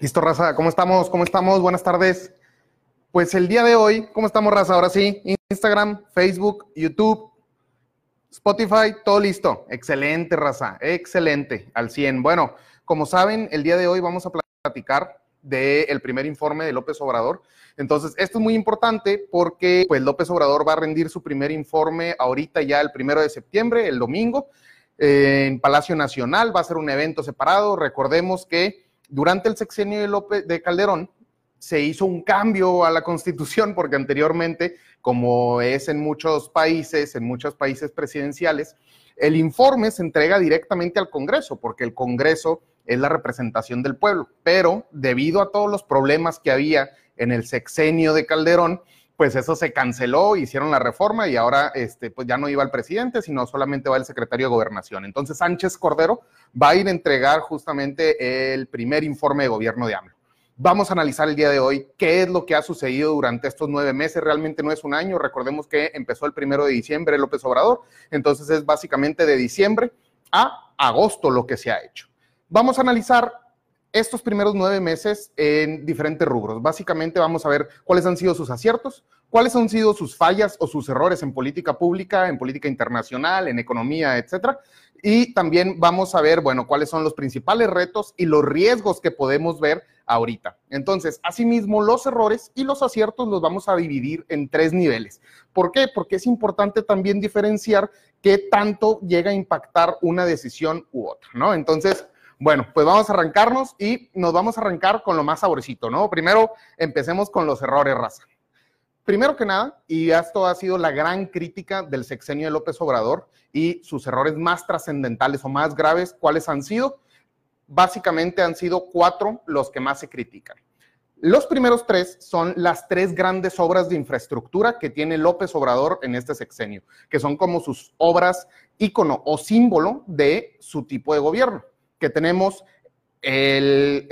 Listo, raza, ¿cómo estamos? ¿Cómo estamos? Buenas tardes. Pues el día de hoy, ¿cómo estamos, raza? Ahora sí, Instagram, Facebook, YouTube, Spotify, todo listo. Excelente, raza, excelente, al 100. Bueno, como saben, el día de hoy vamos a platicar del primer informe de López Obrador. Entonces, esto es muy importante porque pues López Obrador va a rendir su primer informe ahorita ya el primero de septiembre, el domingo, en Palacio Nacional. Va a ser un evento separado. Recordemos que durante el sexenio de López de Calderón se hizo un cambio a la constitución porque anteriormente, como es en muchos países, en muchos países presidenciales, el informe se entrega directamente al Congreso porque el Congreso es la representación del pueblo, pero debido a todos los problemas que había en el sexenio de Calderón, pues eso se canceló, hicieron la reforma y ahora este, pues ya no iba el presidente, sino solamente va el secretario de gobernación. Entonces Sánchez Cordero va a ir a entregar justamente el primer informe de gobierno de AMLO. Vamos a analizar el día de hoy qué es lo que ha sucedido durante estos nueve meses. Realmente no es un año. Recordemos que empezó el primero de diciembre López Obrador. Entonces es básicamente de diciembre a agosto lo que se ha hecho. Vamos a analizar estos primeros nueve meses en diferentes rubros. Básicamente vamos a ver cuáles han sido sus aciertos, cuáles han sido sus fallas o sus errores en política pública, en política internacional, en economía, etcétera. Y también vamos a ver, bueno, cuáles son los principales retos y los riesgos que podemos ver ahorita. Entonces, asimismo, los errores y los aciertos los vamos a dividir en tres niveles. ¿Por qué? Porque es importante también diferenciar qué tanto llega a impactar una decisión u otra, ¿no? Entonces, bueno, pues vamos a arrancarnos y nos vamos a arrancar con lo más saborcito, ¿no? Primero, empecemos con los errores, raza. Primero que nada, y esto ha sido la gran crítica del sexenio de López Obrador y sus errores más trascendentales o más graves, ¿cuáles han sido? Básicamente han sido cuatro los que más se critican. Los primeros tres son las tres grandes obras de infraestructura que tiene López Obrador en este sexenio, que son como sus obras ícono o símbolo de su tipo de gobierno que tenemos el,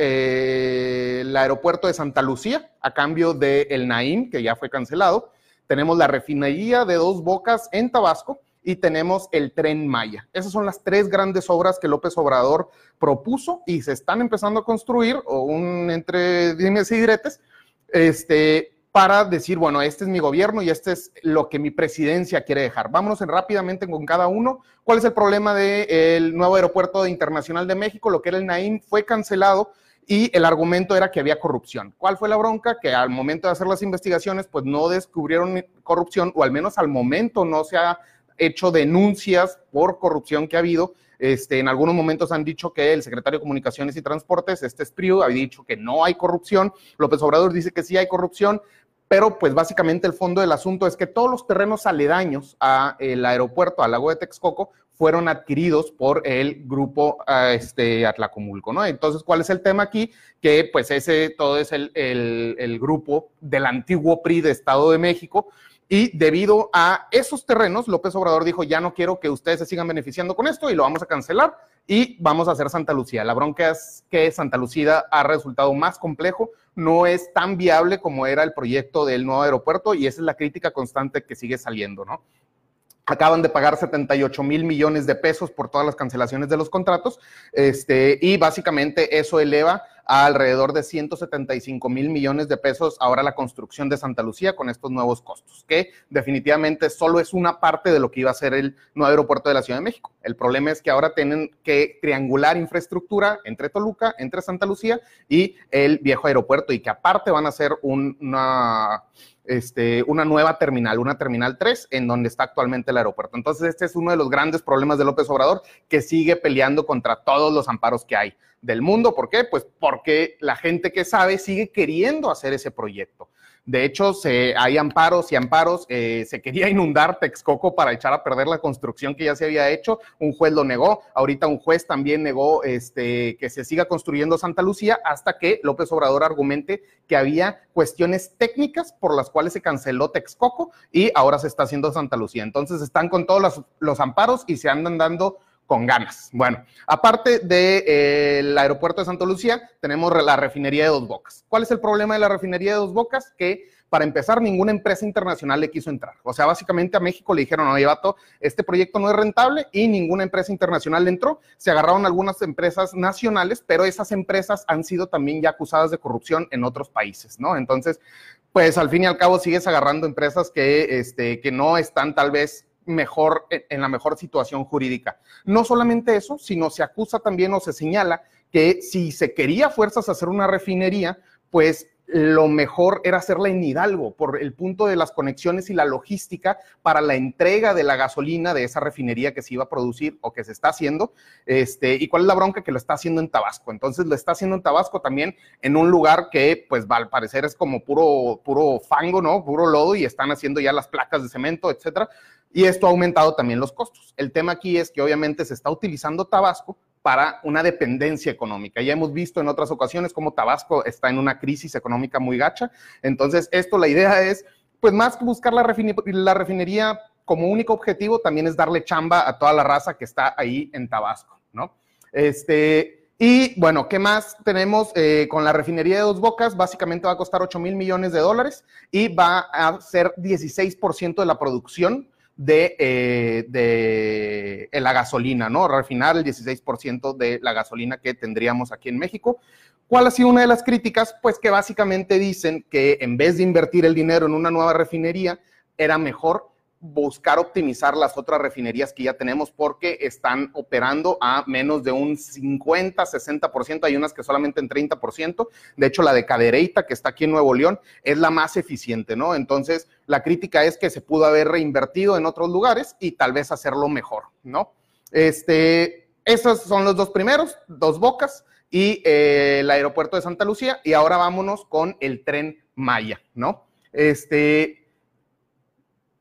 aeropuerto de Santa Lucía a cambio del el Naim, que ya fue cancelado. Tenemos la refinería de Dos Bocas en Tabasco y tenemos el tren Maya. Esas son las tres grandes obras que López Obrador propuso y se están empezando a construir, o un entre dimes y diretes, este, para decir, bueno, este es mi gobierno y este es lo que mi presidencia quiere dejar. Vámonos rápidamente con cada uno. ¿Cuál es el problema del nuevo aeropuerto internacional de México? Lo que era el Naim fue cancelado y el argumento era que había corrupción. ¿Cuál fue la bronca? Que al momento de hacer las investigaciones, pues no descubrieron corrupción, o al menos al momento no se ha hecho denuncias por corrupción que ha habido. Este, en algunos momentos han dicho que el secretario de Comunicaciones y Transportes, este es ha dicho que no hay corrupción. López Obrador dice que sí hay corrupción pero pues básicamente el fondo del asunto es que todos los terrenos aledaños al aeropuerto, al lago de Texcoco, fueron adquiridos por el grupo este, Atlacomulco, ¿no? Entonces, ¿cuál es el tema aquí? Que pues ese todo es el, el grupo del antiguo PRI de Estado de México, y debido a esos terrenos, López Obrador dijo, ya no quiero que ustedes se sigan beneficiando con esto y lo vamos a cancelar y vamos a hacer Santa Lucía. La bronca es que Santa Lucía ha resultado más complejo, no es tan viable como era el proyecto del nuevo aeropuerto y esa es la crítica constante que sigue saliendo, ¿no? acaban de pagar 78 mil millones de pesos por todas las cancelaciones de los contratos, este, y básicamente eso eleva alrededor de 175 mil millones de pesos ahora la construcción de Santa Lucía con estos nuevos costos, que definitivamente solo es una parte de lo que iba a ser el nuevo aeropuerto de la Ciudad de México. El problema es que ahora tienen que triangular infraestructura entre Toluca, entre Santa Lucía y el viejo aeropuerto, y que aparte van a hacer una este, una nueva terminal, una terminal 3, en donde está actualmente el aeropuerto. Entonces, este es uno de los grandes problemas de López Obrador, que sigue peleando contra todos los amparos que hay del mundo. ¿Por qué? Pues porque la gente que sabe sigue queriendo hacer ese proyecto. De hecho, hay amparos y amparos. Eh, se quería inundar Texcoco para echar a perder la construcción que ya se había hecho. Un juez lo negó. Ahorita un juez también negó este, que se siga construyendo Santa Lucía hasta que López Obrador argumente que había cuestiones técnicas por las cuales se canceló Texcoco y ahora se está haciendo Santa Lucía. Entonces están con todos los amparos y se andan dando con ganas. Bueno, aparte del de, aeropuerto de Santa Lucía, tenemos la refinería de Dos Bocas. ¿Cuál es el problema de la refinería de Dos Bocas? Que Para empezar, ninguna empresa internacional le quiso entrar. O sea, básicamente a México le dijeron, no, vato, este proyecto no es rentable y ninguna empresa internacional le entró. Se agarraron algunas empresas nacionales, pero esas empresas han sido también ya acusadas de corrupción en otros países, ¿no? Entonces, pues al fin y al cabo sigues agarrando empresas que, este, que no están tal vez mejor, en la mejor situación jurídica. No solamente eso, sino se acusa también o se señala que si se quería fuerzas hacer una refinería, pues lo mejor era hacerla en Hidalgo por el punto de las conexiones y la logística para la entrega de la gasolina de esa refinería que se iba a producir o que se está haciendo. Este, ¿Y cuál es la bronca? Que lo está haciendo en Tabasco. Entonces lo está haciendo en Tabasco también en un lugar que, pues, al parecer es como puro, puro fango, ¿no? Puro lodo y están haciendo ya las placas de cemento, etcétera. Y esto ha aumentado también los costos. El tema aquí es que obviamente se está utilizando Tabasco para una dependencia económica. Ya hemos visto en otras ocasiones cómo Tabasco está en una crisis económica muy gacha. Entonces, esto, la idea es, pues más que buscar la, refinería como único objetivo, también es darle chamba a toda la raza que está ahí en Tabasco, ¿no? Este, y bueno, ¿qué más tenemos eh, con la refinería de Dos Bocas? Básicamente va a costar 8 mil millones de dólares y va a ser 16% de la producción de, eh, de, la gasolina, ¿no? Refinar el 16% de la gasolina que tendríamos aquí en México. ¿Cuál ha sido una de las críticas? Pues que básicamente dicen que en vez de invertir el dinero en una nueva refinería, era mejor buscar optimizar las otras refinerías que ya tenemos porque están operando a menos de un 50, 60%, hay unas que solamente en 30%, de hecho la de Cadereyta que está aquí en Nuevo León es la más eficiente, ¿no? Entonces la crítica es que se pudo haber reinvertido en otros lugares y tal vez hacerlo mejor, ¿no? Este, esos son los dos primeros, dos bocas y eh, el aeropuerto de Santa Lucía y ahora vámonos con el tren Maya, ¿no? Este,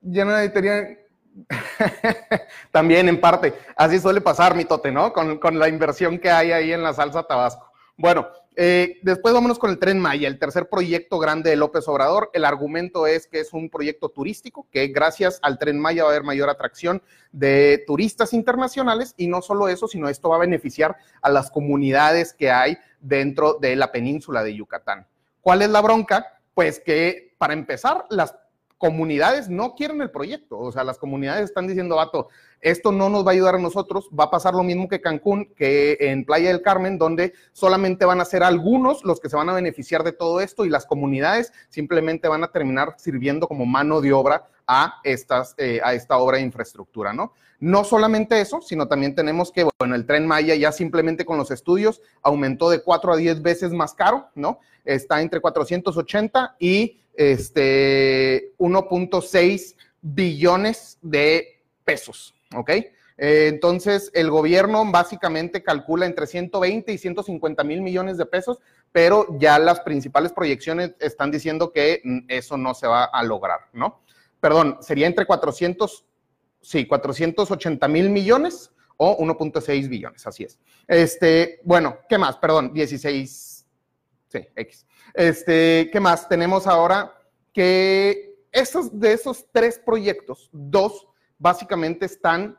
ya no necesitaría También en parte, así suele pasar mi tote, ¿no? Con, la inversión que hay ahí en la salsa Tabasco. Bueno, eh, después vámonos con el tren Maya, el tercer proyecto grande de López Obrador. El argumento es que es un proyecto turístico, que gracias al tren Maya va a haber mayor atracción de turistas internacionales y no solo eso, sino esto va a beneficiar a las comunidades que hay dentro de la península de Yucatán. ¿Cuál es la bronca? Pues que para empezar, las comunidades no quieren el proyecto. O sea, las comunidades están diciendo, vato, esto no nos va a ayudar a nosotros. Va a pasar lo mismo que Cancún, que en Playa del Carmen, donde solamente van a ser algunos los que se van a beneficiar de todo esto y las comunidades simplemente van a terminar sirviendo como mano de obra a, estas, eh, a esta obra de infraestructura, ¿no? No solamente eso, sino también tenemos que, bueno, el tren Maya ya simplemente con los estudios aumentó de 4 a 10 veces más caro, ¿no? Está entre 480 y este, 1.6 billones de pesos, ¿ok? Eh, entonces, el gobierno básicamente calcula entre 120 y 150 mil millones de pesos, pero ya las principales proyecciones están diciendo que mm, eso no se va a lograr, ¿no? Perdón, sería entre 400, sí, 480 mil millones o 1.6 billones, así es. Este, bueno, ¿qué más? Perdón, 16, sí, X. Este, ¿qué más? Tenemos ahora que esos, de esos tres proyectos, dos básicamente están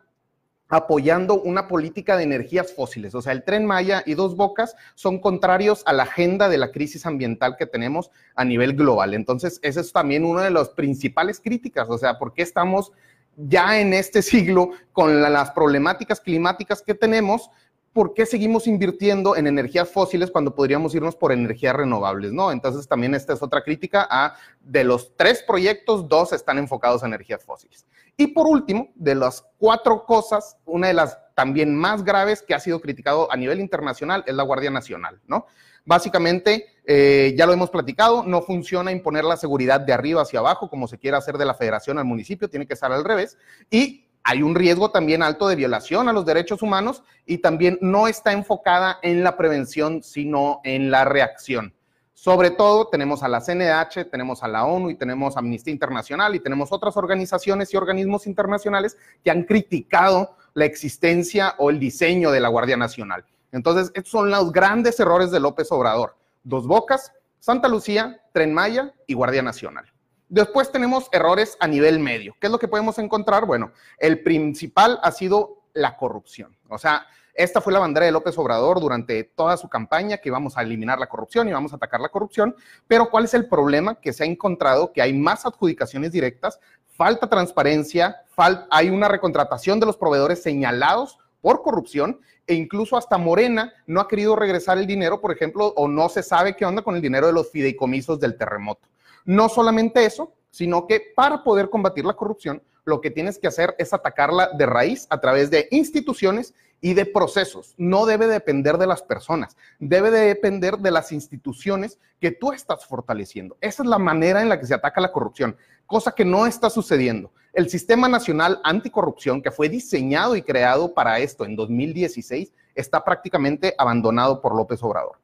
apoyando una política de energías fósiles. O sea, el tren Maya y Dos Bocas son contrarios a la agenda de la crisis ambiental que tenemos a nivel global. Entonces, esa es también una de las principales críticas. O sea, ¿por qué estamos ya en este siglo con las problemáticas climáticas que tenemos? ¿Por qué seguimos invirtiendo en energías fósiles cuando podríamos irnos por energías renovables? ¿no? Entonces también esta es otra crítica a, de los tres proyectos, dos están enfocados a energías fósiles. Y por último, de las cuatro cosas, una de las también más graves que ha sido criticado a nivel internacional es la Guardia Nacional, ¿no? Básicamente, eh, ya lo hemos platicado, no funciona imponer la seguridad de arriba hacia abajo, como se quiere hacer de la federación al municipio, tiene que estar al revés. Y hay un riesgo también alto de violación a los derechos humanos y también no está enfocada en la prevención, sino en la reacción. Sobre todo tenemos a la CNH, tenemos a la ONU y tenemos Amnistía Internacional y tenemos otras organizaciones y organismos internacionales que han criticado la existencia o el diseño de la Guardia Nacional. Entonces, estos son los grandes errores de López Obrador. Dos Bocas, Santa Lucía, Tren Maya y Guardia Nacional. Después tenemos errores a nivel medio. ¿Qué es lo que podemos encontrar? Bueno, el principal ha sido la corrupción. O sea, Esta fue la bandera de López Obrador durante toda su campaña, que vamos a eliminar la corrupción y vamos a atacar la corrupción. Pero ¿cuál es el problema? Que se ha encontrado que hay más adjudicaciones directas, falta transparencia, hay una recontratación de los proveedores señalados por corrupción e incluso hasta Morena no ha querido regresar el dinero, por ejemplo, o no se sabe qué onda con el dinero de los fideicomisos del terremoto. No solamente eso, sino que para poder combatir la corrupción, lo que tienes que hacer es atacarla de raíz a través de instituciones y de procesos. No debe depender de las personas, debe de depender de las instituciones que tú estás fortaleciendo. Esa es la manera en la que se ataca la corrupción, cosa que no está sucediendo. El Sistema Nacional Anticorrupción, que fue diseñado y creado para esto en 2016, está prácticamente abandonado por López Obrador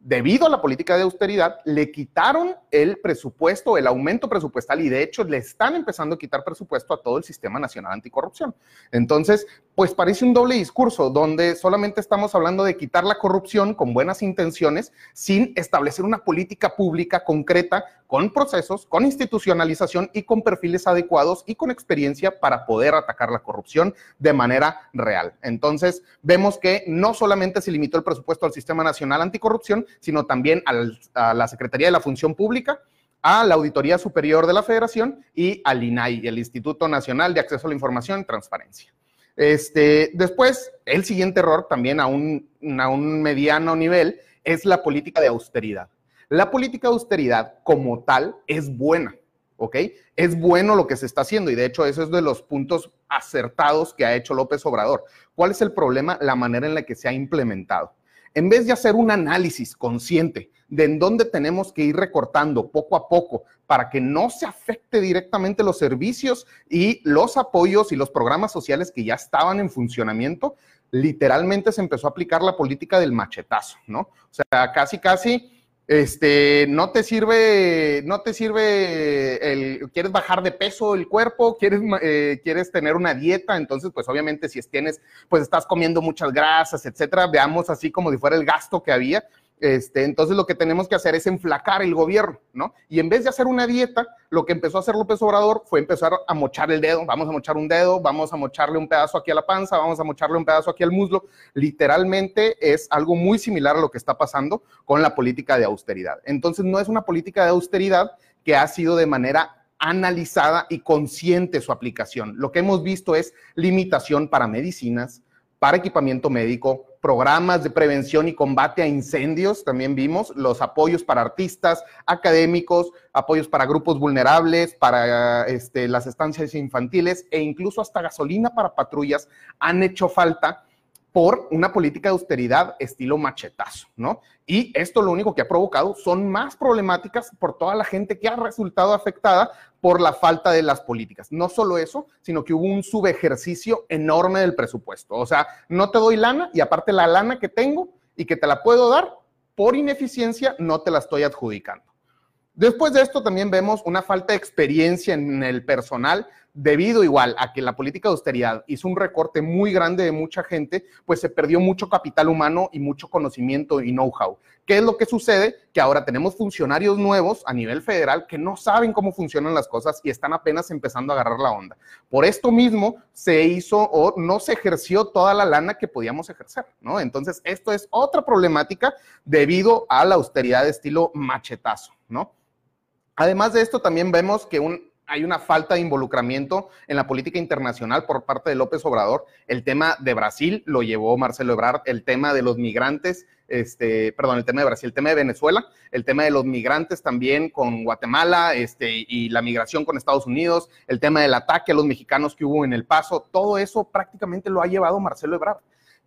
debido a la política de austeridad, le quitaron el presupuesto, el aumento presupuestal y de hecho le están empezando a quitar presupuesto a todo el Sistema Nacional Anticorrupción. Entonces, pues parece un doble discurso donde solamente estamos hablando de quitar la corrupción con buenas intenciones sin establecer una política pública concreta con procesos, con institucionalización y con perfiles adecuados y con experiencia para poder atacar la corrupción de manera real. Entonces, vemos que no solamente se limitó el presupuesto al Sistema Nacional Anticorrupción, sino también a la Secretaría de la Función Pública, a la Auditoría Superior de la Federación y al INAI, el Instituto Nacional de Acceso a la Información y Transparencia. Este, después, el siguiente error, también a un, a un mediano nivel, es la política de austeridad. La política de austeridad como tal es buena, ¿ok? Es bueno lo que se está haciendo y de hecho eso es de los puntos acertados que ha hecho López Obrador. ¿Cuál es el problema? La manera en la que se ha implementado. En vez de hacer un análisis consciente de en dónde tenemos que ir recortando poco a poco para que no se afecte directamente los servicios y los apoyos y los programas sociales que ya estaban en funcionamiento, literalmente se empezó a aplicar la política del machetazo, ¿no? O sea, casi, casi este, no te sirve, no te sirve el, quieres bajar de peso el cuerpo, quieres, eh, quieres tener una dieta, entonces, pues obviamente si tienes, pues estás comiendo muchas grasas, etcétera, veamos así como si fuera el gasto que había, este, entonces lo que tenemos que hacer es enflacar el gobierno, ¿no? Y en vez de hacer una dieta, lo que empezó a hacer López Obrador fue empezar a mochar el dedo, vamos a mochar un dedo, vamos a mocharle un pedazo aquí a la panza, vamos a mocharle un pedazo aquí al muslo. Literalmente es algo muy similar a lo que está pasando con la política de austeridad. Entonces no es una política de austeridad que ha sido de manera analizada y consciente su aplicación. Lo que hemos visto es limitación para medicinas, para equipamiento médico, programas de prevención y combate a incendios, también vimos, los apoyos para artistas, académicos, apoyos para grupos vulnerables, para este, las estancias infantiles e incluso hasta gasolina para patrullas han hecho falta por una política de austeridad estilo machetazo, ¿no? Y esto lo único que ha provocado son más problemáticas por toda la gente que ha resultado afectada por la falta de las políticas. No solo eso, sino que hubo un subejercicio enorme del presupuesto. O sea, no te doy lana y aparte la lana que tengo y que te la puedo dar, por ineficiencia no te la estoy adjudicando. Después de esto también vemos una falta de experiencia en el personal debido igual a que la política de austeridad hizo un recorte muy grande de mucha gente, pues se perdió mucho capital humano y mucho conocimiento y know-how. ¿Qué es lo que sucede? Que ahora tenemos funcionarios nuevos a nivel federal que no saben cómo funcionan las cosas y están apenas empezando a agarrar la onda. Por esto mismo se hizo o no se ejerció toda la lana que podíamos ejercer, ¿no? Entonces, esto es otra problemática debido a la austeridad de estilo machetazo, ¿no? Además de esto, también vemos que un, hay una falta de involucramiento en la política internacional por parte de López Obrador. El tema de Brasil lo llevó Marcelo Ebrard, el tema de los migrantes, este, perdón, el tema de Brasil, el tema de Venezuela, el tema de los migrantes también con Guatemala este, y la migración con Estados Unidos, el tema del ataque a los mexicanos que hubo en El Paso, todo eso prácticamente lo ha llevado Marcelo Ebrard.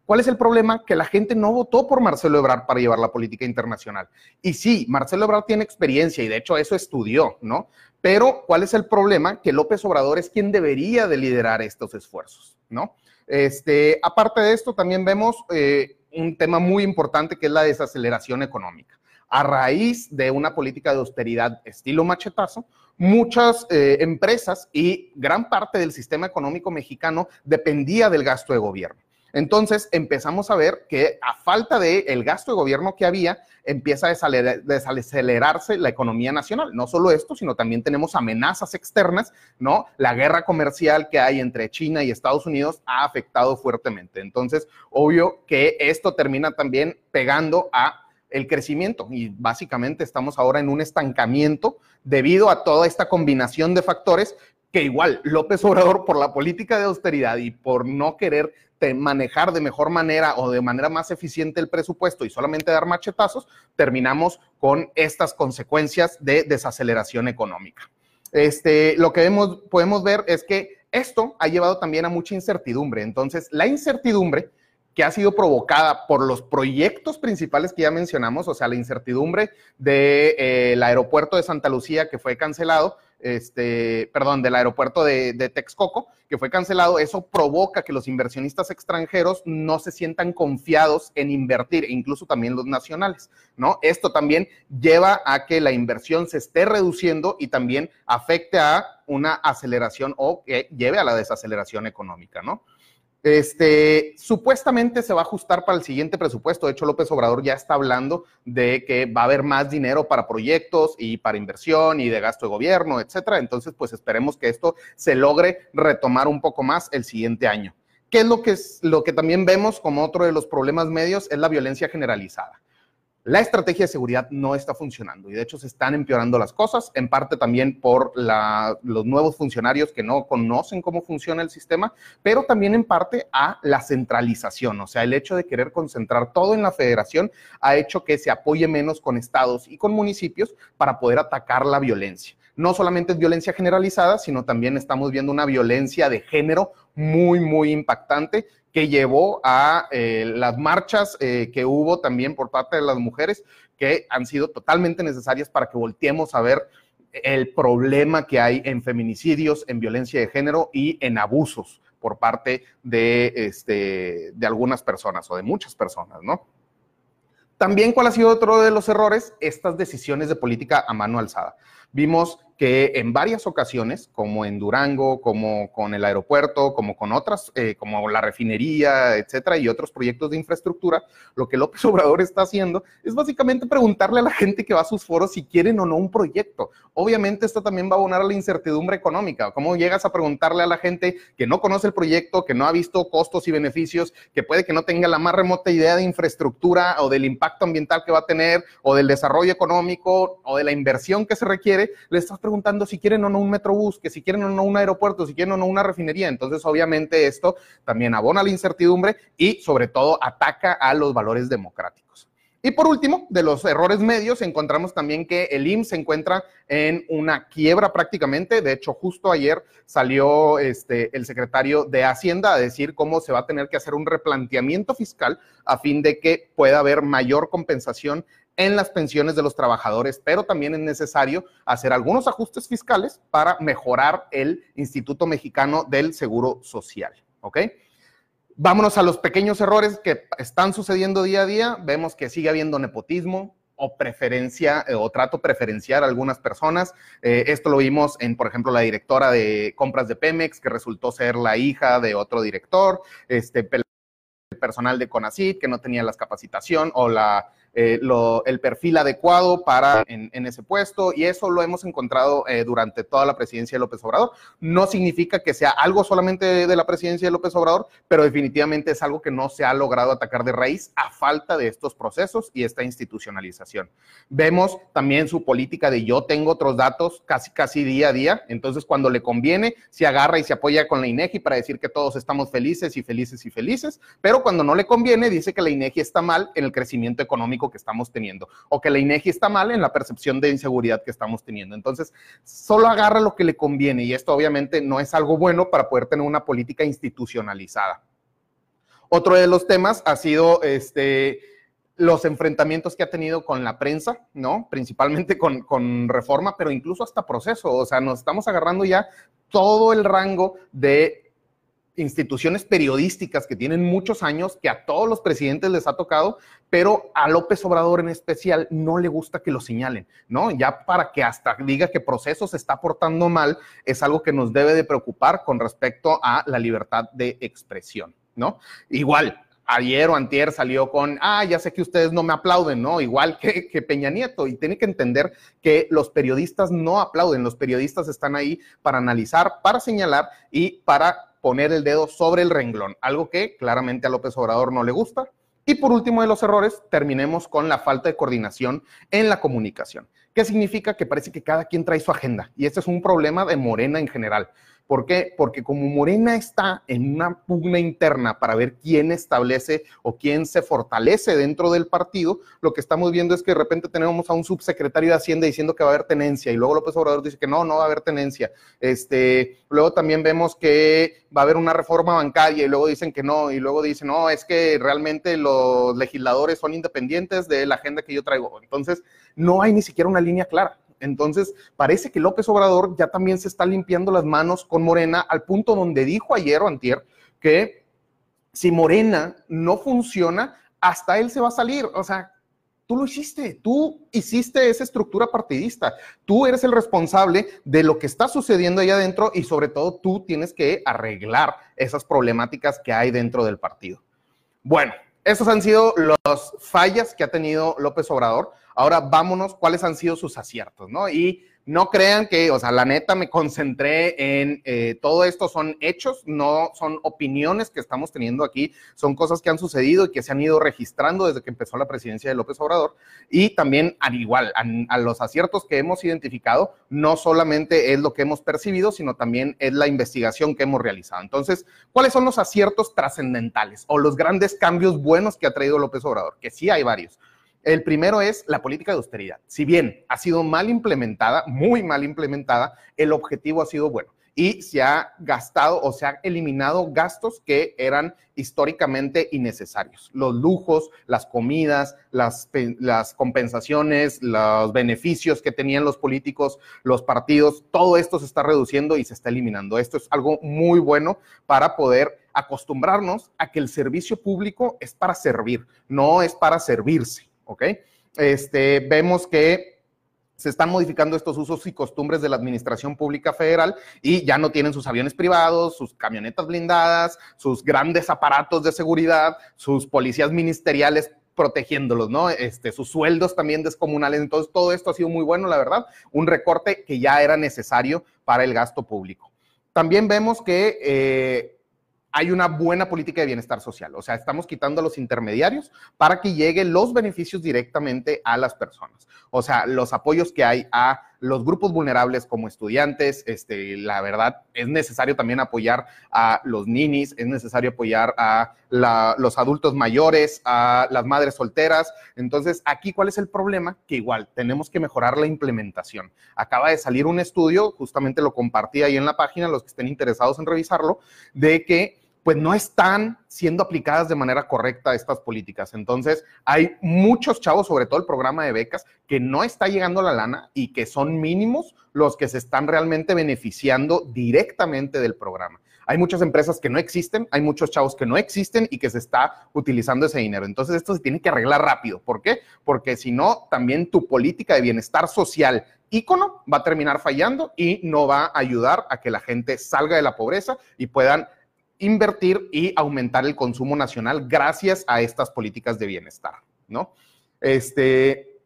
¿Cuál es el problema? Que la gente no votó por Marcelo Ebrard para llevar la política internacional. Y sí, Marcelo Ebrard tiene experiencia y de hecho eso estudió, ¿no? Pero ¿cuál es el problema? Que López Obrador es quien debería de liderar estos esfuerzos, ¿no? Este, aparte de esto, también vemos eh, un tema muy importante que es la desaceleración económica. A raíz de una política de austeridad estilo machetazo, muchas eh, empresas y gran parte del sistema económico mexicano dependía del gasto de gobierno. Entonces empezamos a ver que a falta de el gasto de gobierno que había, empieza a desacelerarse la economía nacional. No solo esto, sino también tenemos amenazas externas, ¿no? La guerra comercial que hay entre China y Estados Unidos ha afectado fuertemente. Entonces, obvio que esto termina también pegando a el crecimiento y básicamente estamos ahora en un estancamiento debido a toda esta combinación de factores que igual López Obrador por la política de austeridad y por no querer manejar de mejor manera o de manera más eficiente el presupuesto y solamente dar machetazos, terminamos con estas consecuencias de desaceleración económica. Este, lo que vemos, podemos ver es que esto ha llevado también a mucha incertidumbre. Entonces, la incertidumbre que ha sido provocada por los proyectos principales que ya mencionamos, o sea, la incertidumbre del de, eh, aeropuerto de Santa Lucía que fue cancelado, este, perdón, del aeropuerto de, de, Texcoco, que fue cancelado, eso provoca que los inversionistas extranjeros no se sientan confiados en invertir, incluso también los nacionales, ¿no? Esto también lleva a que la inversión se esté reduciendo y también afecte a una aceleración o que lleve a la desaceleración económica, ¿no? Este, supuestamente se va a ajustar para el siguiente presupuesto. De hecho, López Obrador ya está hablando de que va a haber más dinero para proyectos y para inversión y de gasto de gobierno, etcétera. Entonces, pues esperemos que esto se logre retomar un poco más el siguiente año. ¿Qué es lo que, es, lo que también vemos como otro de los problemas medios? Es la violencia generalizada la estrategia de seguridad no está funcionando y de hecho se están empeorando las cosas, en parte también por los nuevos funcionarios que no conocen cómo funciona el sistema, pero también en parte a la centralización, o sea, el hecho de querer concentrar todo en la federación ha hecho que se apoye menos con estados y con municipios para poder atacar la violencia. No solamente es violencia generalizada, sino también estamos viendo una violencia de género muy, muy impactante que llevó a eh, las marchas eh, que hubo también por parte de las mujeres, que han sido totalmente necesarias para que volteemos a ver el problema que hay en feminicidios, en violencia de género y en abusos por parte de, este, de algunas personas o de muchas personas, ¿no? También, ¿cuál ha sido otro de los errores? Estas decisiones de política a mano alzada. Vimos que en varias ocasiones, como en Durango, como con el aeropuerto, como con otras, eh, como la refinería, etcétera, y otros proyectos de infraestructura, lo que López Obrador está haciendo es básicamente preguntarle a la gente que va a sus foros si quieren o no un proyecto. Obviamente, esto también va a abonar a la incertidumbre económica. ¿Cómo llegas a preguntarle a la gente que no conoce el proyecto, que no ha visto costos y beneficios, que puede que no tenga la más remota idea de infraestructura o del impacto ambiental que va a tener, o del desarrollo económico, o de la inversión que se requiere? Le estás preguntando si quieren o no un metrobús, que si quieren o no un aeropuerto, si quieren o no una refinería. Entonces, obviamente, esto también abona la incertidumbre y, sobre todo, ataca a los valores democráticos. Y por último, de los errores medios, encontramos también que el IMSS se encuentra en una quiebra prácticamente. De hecho, justo ayer salió este, el secretario de Hacienda a decir cómo se va a tener que hacer un replanteamiento fiscal a fin de que pueda haber mayor compensación en las pensiones de los trabajadores, pero también es necesario hacer algunos ajustes fiscales para mejorar el Instituto Mexicano del Seguro Social. ¿Ok? Vámonos a los pequeños errores que están sucediendo día a día. Vemos que sigue habiendo nepotismo o preferencia eh, o trato preferencial a algunas personas. Eh, esto lo vimos en, por ejemplo, la directora de compras de Pemex, que resultó ser la hija de otro director, este, personal de CONACID, que no tenía la capacitación o la eh, el perfil adecuado para en, ese puesto y eso lo hemos encontrado eh, durante toda la presidencia de López Obrador. No significa que sea algo solamente de, la presidencia de López Obrador, pero definitivamente es algo que no se ha logrado atacar de raíz a falta de estos procesos y esta institucionalización. Vemos también su política de yo tengo otros datos casi casi día a día, entonces cuando le conviene se agarra y se apoya con la INEGI para decir que todos estamos felices y felices y felices, pero cuando no le conviene dice que la INEGI está mal en el crecimiento económico que estamos teniendo o que la INEGI está mal en la percepción de inseguridad que estamos teniendo. Entonces, solo agarra lo que le conviene y esto obviamente no es algo bueno para poder tener una política institucionalizada. Otro de los temas ha sido este, los enfrentamientos que ha tenido con la prensa, ¿no? Principalmente con, con, reforma, pero incluso hasta proceso. O sea, nos estamos agarrando ya todo el rango de instituciones periodísticas que tienen muchos años, que a todos los presidentes les ha tocado, pero a López Obrador en especial no le gusta que lo señalen, ¿no? Ya para que hasta diga que proceso se está portando mal, es algo que nos debe de preocupar con respecto a la libertad de expresión. ¿no? Igual, ayer o antier salió con, ah, ya sé que ustedes no me aplauden, ¿no? Igual que, que, Peña Nieto. Y tiene que entender que los periodistas no aplauden, los periodistas están ahí para analizar, para señalar y para poner el dedo sobre el renglón, algo que claramente a López Obrador no le gusta. Y por último de los errores, terminemos con la falta de coordinación en la comunicación. ¿Qué significa? Que parece que cada quien trae su agenda. Y este es un problema de Morena en general. ¿Por qué? Porque como Morena está en una pugna interna para ver quién establece o quién se fortalece dentro del partido, lo que estamos viendo es que de repente tenemos a un subsecretario de Hacienda diciendo que va a haber tenencia y luego López Obrador dice que no, no va a haber tenencia. Este, luego también vemos que va a haber una reforma bancaria y luego dicen que no y luego dicen, no, es que realmente los legisladores son independientes de la agenda que yo traigo. Entonces, no hay ni siquiera una línea clara. Entonces, parece que López Obrador ya también se está limpiando las manos con Morena al punto donde dijo ayer o antier que si Morena no funciona, hasta él se va a salir. O sea, tú lo hiciste, tú hiciste esa estructura partidista, tú eres el responsable de lo que está sucediendo ahí adentro y sobre todo tú tienes que arreglar esas problemáticas que hay dentro del partido. Bueno, esos han sido las fallas que ha tenido López Obrador. Ahora vámonos, cuáles han sido sus aciertos, ¿no? Y no crean que, o sea, la neta me concentré en eh, todo esto son hechos, no son opiniones que estamos teniendo aquí, son cosas que han sucedido y que se han ido registrando desde que empezó la presidencia de López Obrador. Y también, al igual, a, los aciertos que hemos identificado, no solamente es lo que hemos percibido, sino también es la investigación que hemos realizado. Entonces, ¿cuáles son los aciertos trascendentales o los grandes cambios buenos que ha traído López Obrador? Que sí hay varios. El primero es la política de austeridad. Si bien ha sido mal implementada, muy mal implementada, el objetivo ha sido bueno y se ha gastado o se ha eliminado gastos que eran históricamente innecesarios. Los lujos, las comidas, las, las, compensaciones, los beneficios que tenían los políticos, los partidos, todo esto se está reduciendo y se está eliminando. Esto es algo muy bueno para poder acostumbrarnos a que el servicio público es para servir, no es para servirse. ¿Ok? Este, vemos que se están modificando estos usos y costumbres de la Administración Pública Federal y ya no tienen sus aviones privados, sus camionetas blindadas, sus grandes aparatos de seguridad, sus policías ministeriales protegiéndolos, ¿no? Este, sus sueldos también descomunales. Entonces, todo esto ha sido muy bueno, la verdad. Un recorte que ya era necesario para el gasto público. También vemos que eh, hay una buena política de bienestar social. O sea, estamos quitando a los intermediarios para que lleguen los beneficios directamente a las personas. O sea, los apoyos que hay a los grupos vulnerables como estudiantes, este, la verdad, es necesario también apoyar a los ninis, es necesario apoyar a los adultos mayores, a las madres solteras. Entonces, aquí, ¿cuál es el problema? Que igual tenemos que mejorar la implementación. Acaba de salir un estudio, justamente lo compartí ahí en la página, los que estén interesados en revisarlo, de que pues no están siendo aplicadas de manera correcta estas políticas. Entonces, hay muchos chavos, sobre todo el programa de becas, que no está llegando la lana y que son mínimos los que se están realmente beneficiando directamente del programa. Hay muchas empresas que no existen, hay muchos chavos que no existen y que se está utilizando ese dinero. Entonces, esto se tiene que arreglar rápido. ¿Por qué? Porque si no, también tu política de bienestar social ícono va a terminar fallando y no va a ayudar a que la gente salga de la pobreza y puedan invertir y aumentar el consumo nacional gracias a estas políticas de bienestar, ¿no? Este,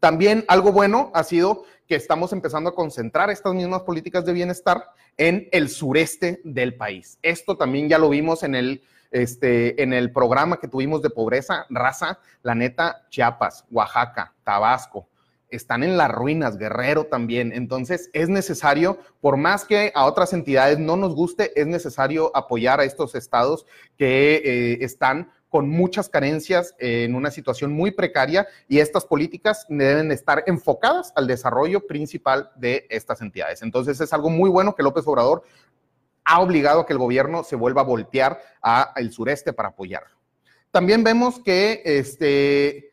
también algo bueno ha sido que estamos empezando a concentrar estas mismas políticas de bienestar en el sureste del país. Esto también ya lo vimos en el, este, en el programa que tuvimos de pobreza, raza, la neta, Chiapas, Oaxaca, Tabasco, están en las ruinas, Guerrero también. Entonces es necesario, por más que a otras entidades no nos guste, es necesario apoyar a estos estados que eh, están con muchas carencias en una situación muy precaria y estas políticas deben estar enfocadas al desarrollo principal de estas entidades. Entonces es algo muy bueno que López Obrador ha obligado a que el gobierno se vuelva a voltear al sureste para apoyarlo. También vemos que este,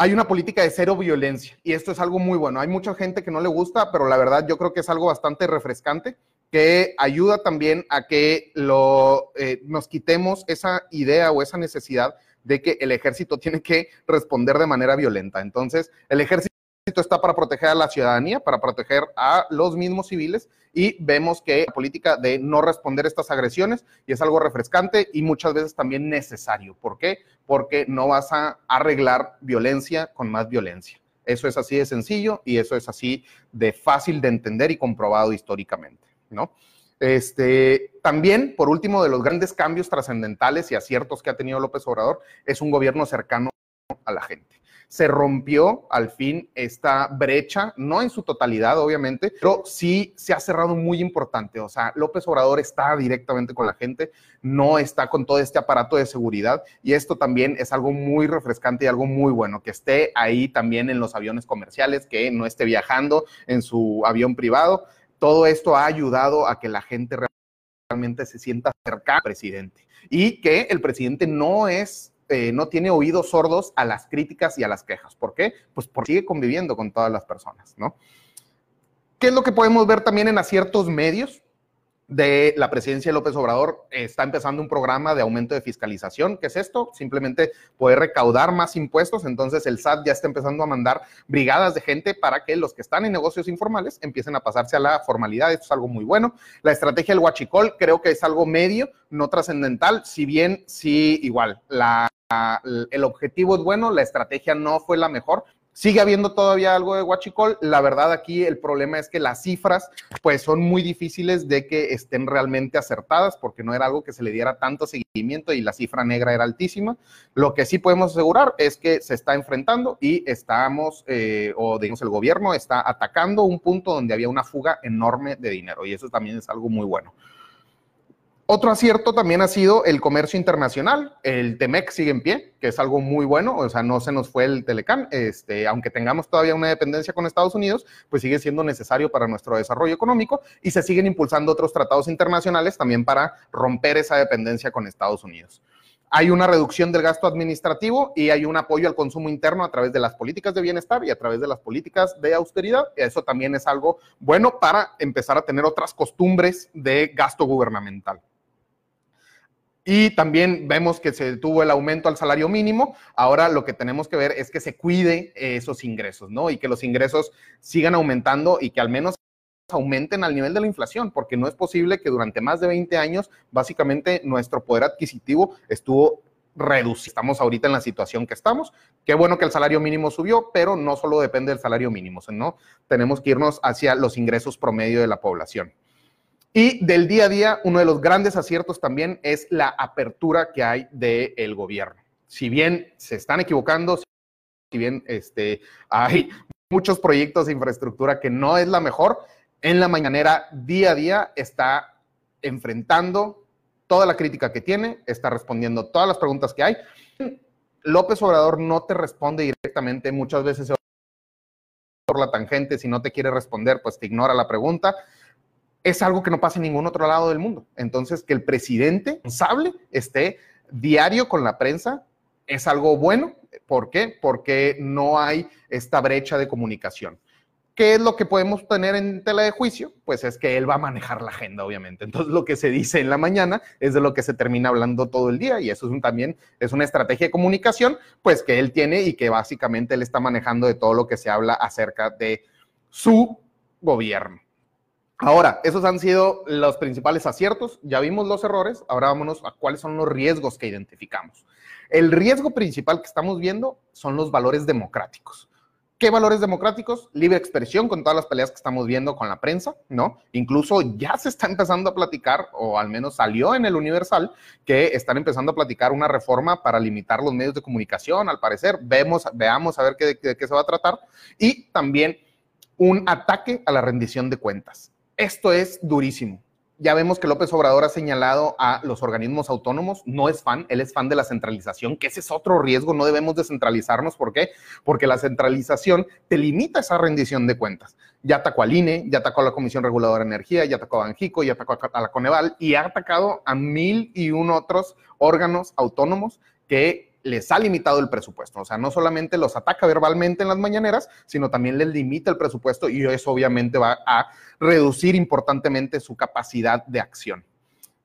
hay una política de cero violencia y esto es algo muy bueno. Hay mucha gente que no le gusta, pero la verdad yo creo que es algo bastante refrescante que ayuda también a que lo, eh, nos quitemos esa idea o esa necesidad de que el ejército tiene que responder de manera violenta. Entonces, el ejército está para proteger a la ciudadanía, para proteger a los mismos civiles y vemos que la política de no responder estas agresiones y es algo refrescante y muchas veces también necesario. ¿Por qué? Porque no vas a arreglar violencia con más violencia. Eso es así de sencillo y eso es así de fácil de entender y comprobado históricamente, ¿no? Este, también, por último, de los grandes cambios trascendentales y aciertos que ha tenido López Obrador, es un gobierno cercano a la gente. Se rompió al fin esta brecha, no en su totalidad, obviamente, pero sí se ha cerrado muy importante. O sea, López Obrador está directamente con la gente, no está con todo este aparato de seguridad y esto también es algo muy refrescante y algo muy bueno, que esté ahí también en los aviones comerciales, que no esté viajando en su avión privado todo esto ha ayudado a que la gente realmente se sienta cerca al presidente y que el presidente no es, eh, no tiene oídos sordos a las críticas y a las quejas. ¿Por qué? Pues porque sigue conviviendo con todas las personas, ¿no? ¿Qué es lo que podemos ver también en aciertos medios? de la presidencia de López Obrador está empezando un programa de aumento de fiscalización. ¿Qué es esto? Simplemente poder recaudar más impuestos. Entonces el SAT ya está empezando a mandar brigadas de gente para que los que están en negocios informales empiecen a pasarse a la formalidad. Esto es algo muy bueno. La estrategia del huachicol creo que es algo medio, no trascendental, si bien sí igual. El objetivo es bueno, la estrategia no fue la mejor, Sigue habiendo todavía algo de Huachicol. La verdad aquí el problema es que las cifras pues son muy difíciles de que estén realmente acertadas porque no era algo que se le diera tanto seguimiento y la cifra negra era altísima. Lo que sí podemos asegurar es que se está enfrentando y estamos, eh, o digamos el gobierno está atacando un punto donde había una fuga enorme de dinero y eso también es algo muy bueno. Otro acierto también ha sido el comercio internacional. El TEMEC sigue en pie, que es algo muy bueno, o sea, no se nos fue el Telecán. Este, aunque tengamos todavía una dependencia con Estados Unidos, pues sigue siendo necesario para nuestro desarrollo económico y se siguen impulsando otros tratados internacionales también para romper esa dependencia con Estados Unidos. Hay una reducción del gasto administrativo y hay un apoyo al consumo interno a través de las políticas de bienestar y a través de las políticas de austeridad. Eso también es algo bueno para empezar a tener otras costumbres de gasto gubernamental. Y también vemos que se tuvo el aumento al salario mínimo. Ahora lo que tenemos que ver es que se cuide esos ingresos, ¿no? Y que los ingresos sigan aumentando y que al menos aumenten al nivel de la inflación, porque no es posible que durante más de 20 años, básicamente, nuestro poder adquisitivo estuvo reducido. Estamos ahorita en la situación que estamos. Qué bueno que el salario mínimo subió, pero no solo depende del salario mínimo, ¿no? Tenemos que irnos hacia los ingresos promedio de la población. Y del día a día, uno de los grandes aciertos también es la apertura que hay del gobierno. Si bien se están equivocando, si bien este, hay muchos proyectos de infraestructura que no es la mejor, en la mañanera día a día está enfrentando toda la crítica que tiene, está respondiendo todas las preguntas que hay. López Obrador no te responde directamente, muchas veces por la tangente, si no te quiere responder, pues te ignora la pregunta es algo que no pasa en ningún otro lado del mundo. Entonces, que el presidente responsable esté diario con la prensa es algo bueno. ¿Por qué? Porque no hay esta brecha de comunicación. ¿Qué es lo que podemos tener en tela de juicio? Pues es que él va a manejar la agenda, obviamente. Entonces, lo que se dice en la mañana es de lo que se termina hablando todo el día y eso es también es una estrategia de comunicación, pues que él tiene y que básicamente él está manejando de todo lo que se habla acerca de su gobierno. Ahora, esos han sido los principales aciertos. Ya vimos los errores. Ahora vámonos a cuáles son los riesgos que identificamos. El riesgo principal que estamos viendo son los valores democráticos. ¿Qué valores democráticos? Libre expresión con todas las peleas que estamos viendo con la prensa, ¿no? Incluso ya se está empezando a platicar, o al menos salió en el Universal, que están empezando a platicar una reforma para limitar los medios de comunicación, al parecer. Vemos, veamos a ver qué, de qué se va a tratar. Y también un ataque a la rendición de cuentas. Esto es durísimo. Ya vemos que López Obrador ha señalado a los organismos autónomos, no es fan, él es fan de la centralización, que ese es otro riesgo, no debemos descentralizarnos. ¿Por qué? Porque la centralización te limita esa rendición de cuentas. Ya atacó al INE, ya atacó a la Comisión Reguladora de Energía, ya atacó a Banjico, ya atacó a la Coneval y ha atacado a mil y un otros órganos autónomos que les ha limitado el presupuesto. O sea, no solamente los ataca verbalmente en las mañaneras, sino también les limita el presupuesto y eso obviamente va a reducir importantemente su capacidad de acción.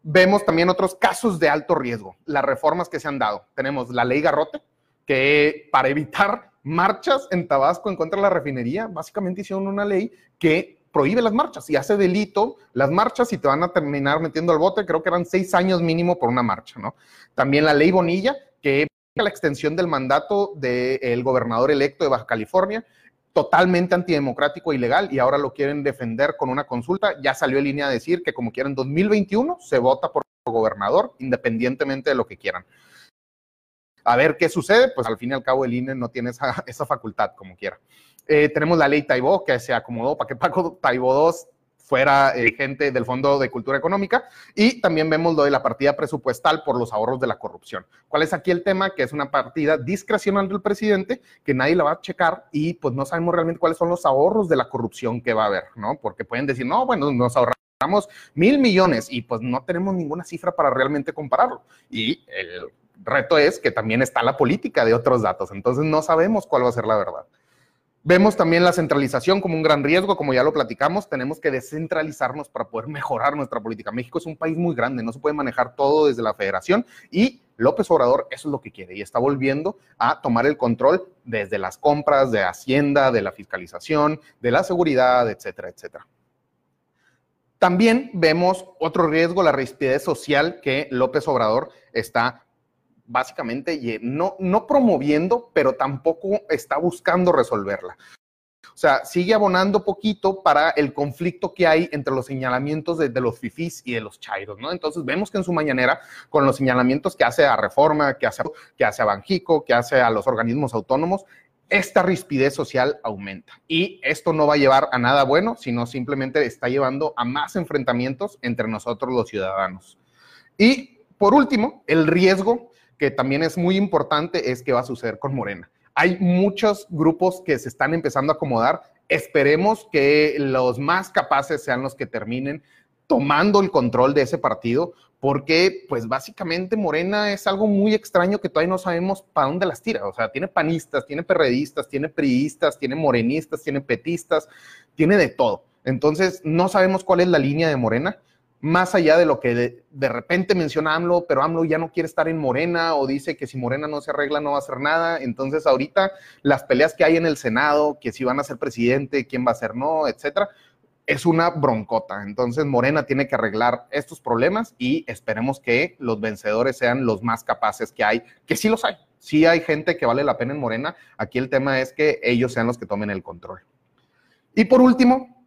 Vemos también otros casos de alto riesgo, las reformas que se han dado. Tenemos la ley Garrote, que para evitar marchas en Tabasco en contra de la refinería, básicamente hicieron una ley que prohíbe las marchas y hace delito las marchas y te van a terminar metiendo al bote, creo que eran seis años mínimo por una marcha, ¿no? También la ley Bonilla, que la extensión del mandato del gobernador electo de Baja California, totalmente antidemocrático e ilegal y ahora lo quieren defender con una consulta. Ya salió en línea a decir que como quieren 2021 se vota por gobernador independientemente de lo que quieran. A ver qué sucede, pues al fin y al cabo el INE no tiene esa, esa facultad como quiera. Eh, tenemos la ley Taibó que se acomodó para que Paco Taibó II fuera eh, gente del Fondo de Cultura Económica y también vemos lo de la partida presupuestal por los ahorros de la corrupción. ¿Cuál es aquí el tema? Que es una partida discrecional del presidente que nadie la va a checar y pues no sabemos realmente cuáles son los ahorros de la corrupción que va a haber, ¿no? Porque pueden decir, no, bueno, nos ahorramos mil millones y pues no tenemos ninguna cifra para realmente compararlo. Y el reto es que también está la política de otros datos, entonces no sabemos cuál va a ser la verdad. Vemos también la centralización como un gran riesgo, como ya lo platicamos, tenemos que descentralizarnos para poder mejorar nuestra política. México es un país muy grande, no se puede manejar todo desde la federación y López Obrador eso es lo que quiere y está volviendo a tomar el control desde las compras, de Hacienda, de la fiscalización, de la seguridad, etcétera, etcétera. También vemos otro riesgo, la rigidez social que López Obrador está básicamente no, no promoviendo, pero tampoco está buscando resolverla. O sea, sigue abonando poquito para el conflicto que hay entre los señalamientos de, los fifís y de los chairos, ¿no? Entonces vemos que en su mañanera, con los señalamientos que hace a Reforma, que hace, que hace a Banjico, que hace a los organismos autónomos, esta rispidez social aumenta. Y esto no va a llevar a nada bueno, sino simplemente está llevando a más enfrentamientos entre nosotros los ciudadanos. Y por último, el riesgo que también es muy importante es qué va a suceder con Morena. Hay muchos grupos que se están empezando a acomodar. Esperemos que los más capaces sean los que terminen tomando el control de ese partido, porque pues básicamente Morena es algo muy extraño que todavía no sabemos para dónde las tira. O sea, tiene panistas, tiene perredistas, tiene priistas, tiene morenistas, tiene petistas, tiene de todo. Entonces, no sabemos cuál es la línea de Morena más allá de lo que de, repente menciona AMLO, pero AMLO ya no quiere estar en Morena o dice que si Morena no se arregla no va a hacer nada. Entonces ahorita las peleas que hay en el Senado, que si van a ser presidente, quién va a ser no, etcétera, es una broncota. Entonces Morena tiene que arreglar estos problemas y esperemos que los vencedores sean los más capaces que hay, que sí los hay. Sí hay gente que vale la pena en Morena. Aquí el tema es que ellos sean los que tomen el control. Y por último,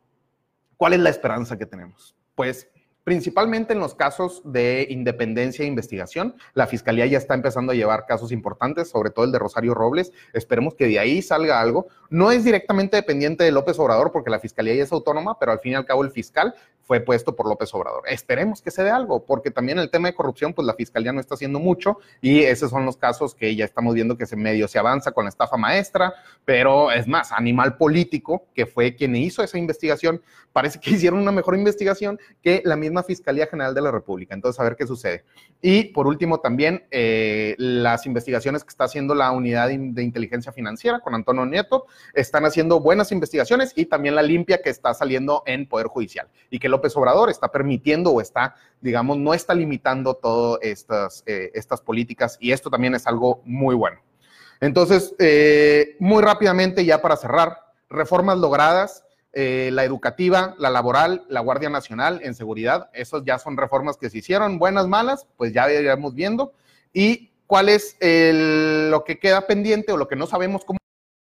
¿cuál es la esperanza que tenemos? Pues principalmente en los casos de independencia e investigación. La Fiscalía ya está empezando a llevar casos importantes, sobre todo el de Rosario Robles. Esperemos que de ahí salga algo. No es directamente dependiente de López Obrador porque la Fiscalía ya es autónoma, pero al fin y al cabo el fiscal fue puesto por López Obrador. Esperemos que se dé algo, porque también el tema de corrupción, pues la Fiscalía no está haciendo mucho y esos son los casos que ya estamos viendo que se medio se avanza con la estafa maestra, pero es más, Animal Político, que fue quien hizo esa investigación, parece que hicieron una mejor investigación que la misma Fiscalía General de la República. Entonces, a ver qué sucede. Y por último, también eh, las investigaciones que está haciendo la unidad de inteligencia financiera con Antonio Nieto, están haciendo buenas investigaciones y también la limpia que está saliendo en Poder Judicial y que López Obrador está permitiendo o está, digamos, no está limitando todas estas, eh, estas políticas y esto también es algo muy bueno. Entonces, eh, muy rápidamente, ya para cerrar, reformas logradas, eh, la educativa, la laboral, la Guardia Nacional en seguridad, esos ya son reformas que se hicieron, buenas, malas, pues ya iremos viendo. Y cuál es lo que queda pendiente o lo que no sabemos cómo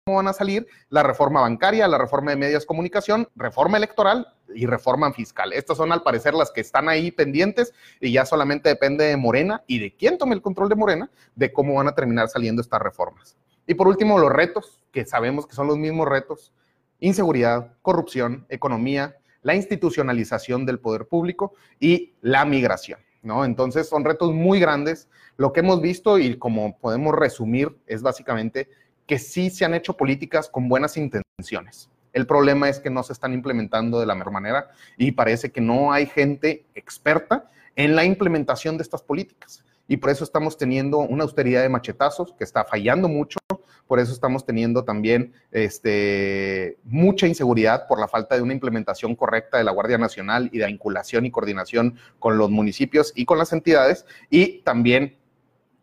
van a salir la reforma bancaria, la reforma de medios de comunicación, reforma electoral y reforma fiscal. Estas son al parecer las que están ahí pendientes y ya solamente depende de Morena y de quién tome el control de Morena de cómo van a terminar saliendo estas reformas. Y por último, los retos, que sabemos que son los mismos retos, inseguridad, corrupción, economía, la institucionalización del poder público y la migración. ¿No? Entonces son retos muy grandes. Lo que hemos visto y como podemos resumir es básicamente que sí se han hecho políticas con buenas intenciones. El problema es que no se están implementando de la mejor manera y parece que no hay gente experta en la implementación de estas políticas. Y por eso estamos teniendo una austeridad de machetazos que está fallando mucho. Por eso estamos teniendo también este, mucha inseguridad por la falta de una implementación correcta de la Guardia Nacional y de vinculación y coordinación con los municipios y con las entidades. Y también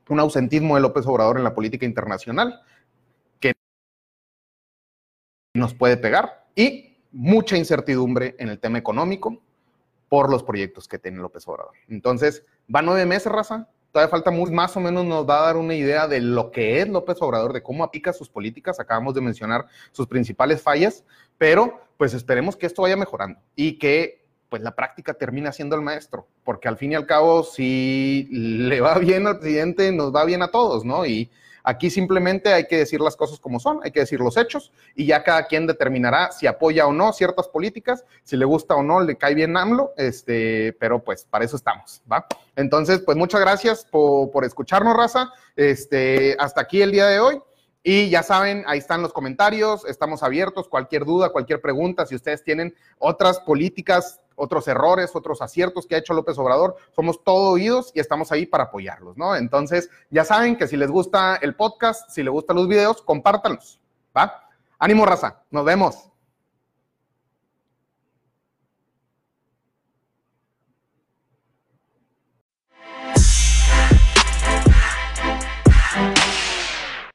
un ausentismo de López Obrador en la política internacional nos puede pegar. Y mucha incertidumbre en el tema económico por los proyectos que tiene López Obrador. Entonces, va nueve meses, raza. Todavía falta muy, más o menos nos va a dar una idea de lo que es López Obrador, de cómo aplica sus políticas. Acabamos de mencionar sus principales fallas, pero pues esperemos que esto vaya mejorando y que pues la práctica termina siendo el maestro, porque al fin y al cabo, si le va bien al presidente, nos va bien a todos, ¿no? Y Aquí simplemente hay que decir las cosas como son, hay que decir los hechos y ya cada quien determinará si apoya o no ciertas políticas, si le gusta o no, le cae bien AMLO, este, pero pues para eso estamos, ¿va? Entonces, pues muchas gracias por, escucharnos, raza. Este, hasta aquí el día de hoy. Y ya saben, ahí están los comentarios, estamos abiertos, cualquier duda, cualquier pregunta, si ustedes tienen otras políticas otros errores, otros aciertos que ha hecho López Obrador. Somos todo oídos y estamos ahí para apoyarlos, ¿no? Entonces, ya saben que si les gusta el podcast, si les gustan los videos, compártanlos, ¿va? Ánimo, raza. Nos vemos.